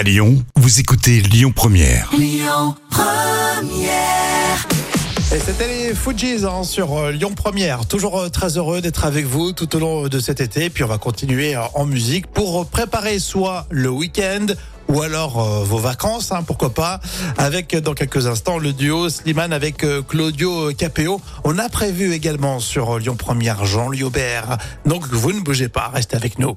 À Lyon, vous écoutez Lyon Première. Et c'était les Fujis hein, sur euh, Lyon Première. Toujours euh, très heureux d'être avec vous tout au long de cet été. Puis on va continuer euh, en musique pour préparer soit le week-end ou alors euh, vos vacances, hein, pourquoi pas, avec euh, dans quelques instants le duo Slimane avec euh, Claudio Capéo. On a prévu également sur euh, Lyon Première Jean Liobert. Donc vous ne bougez pas, restez avec nous.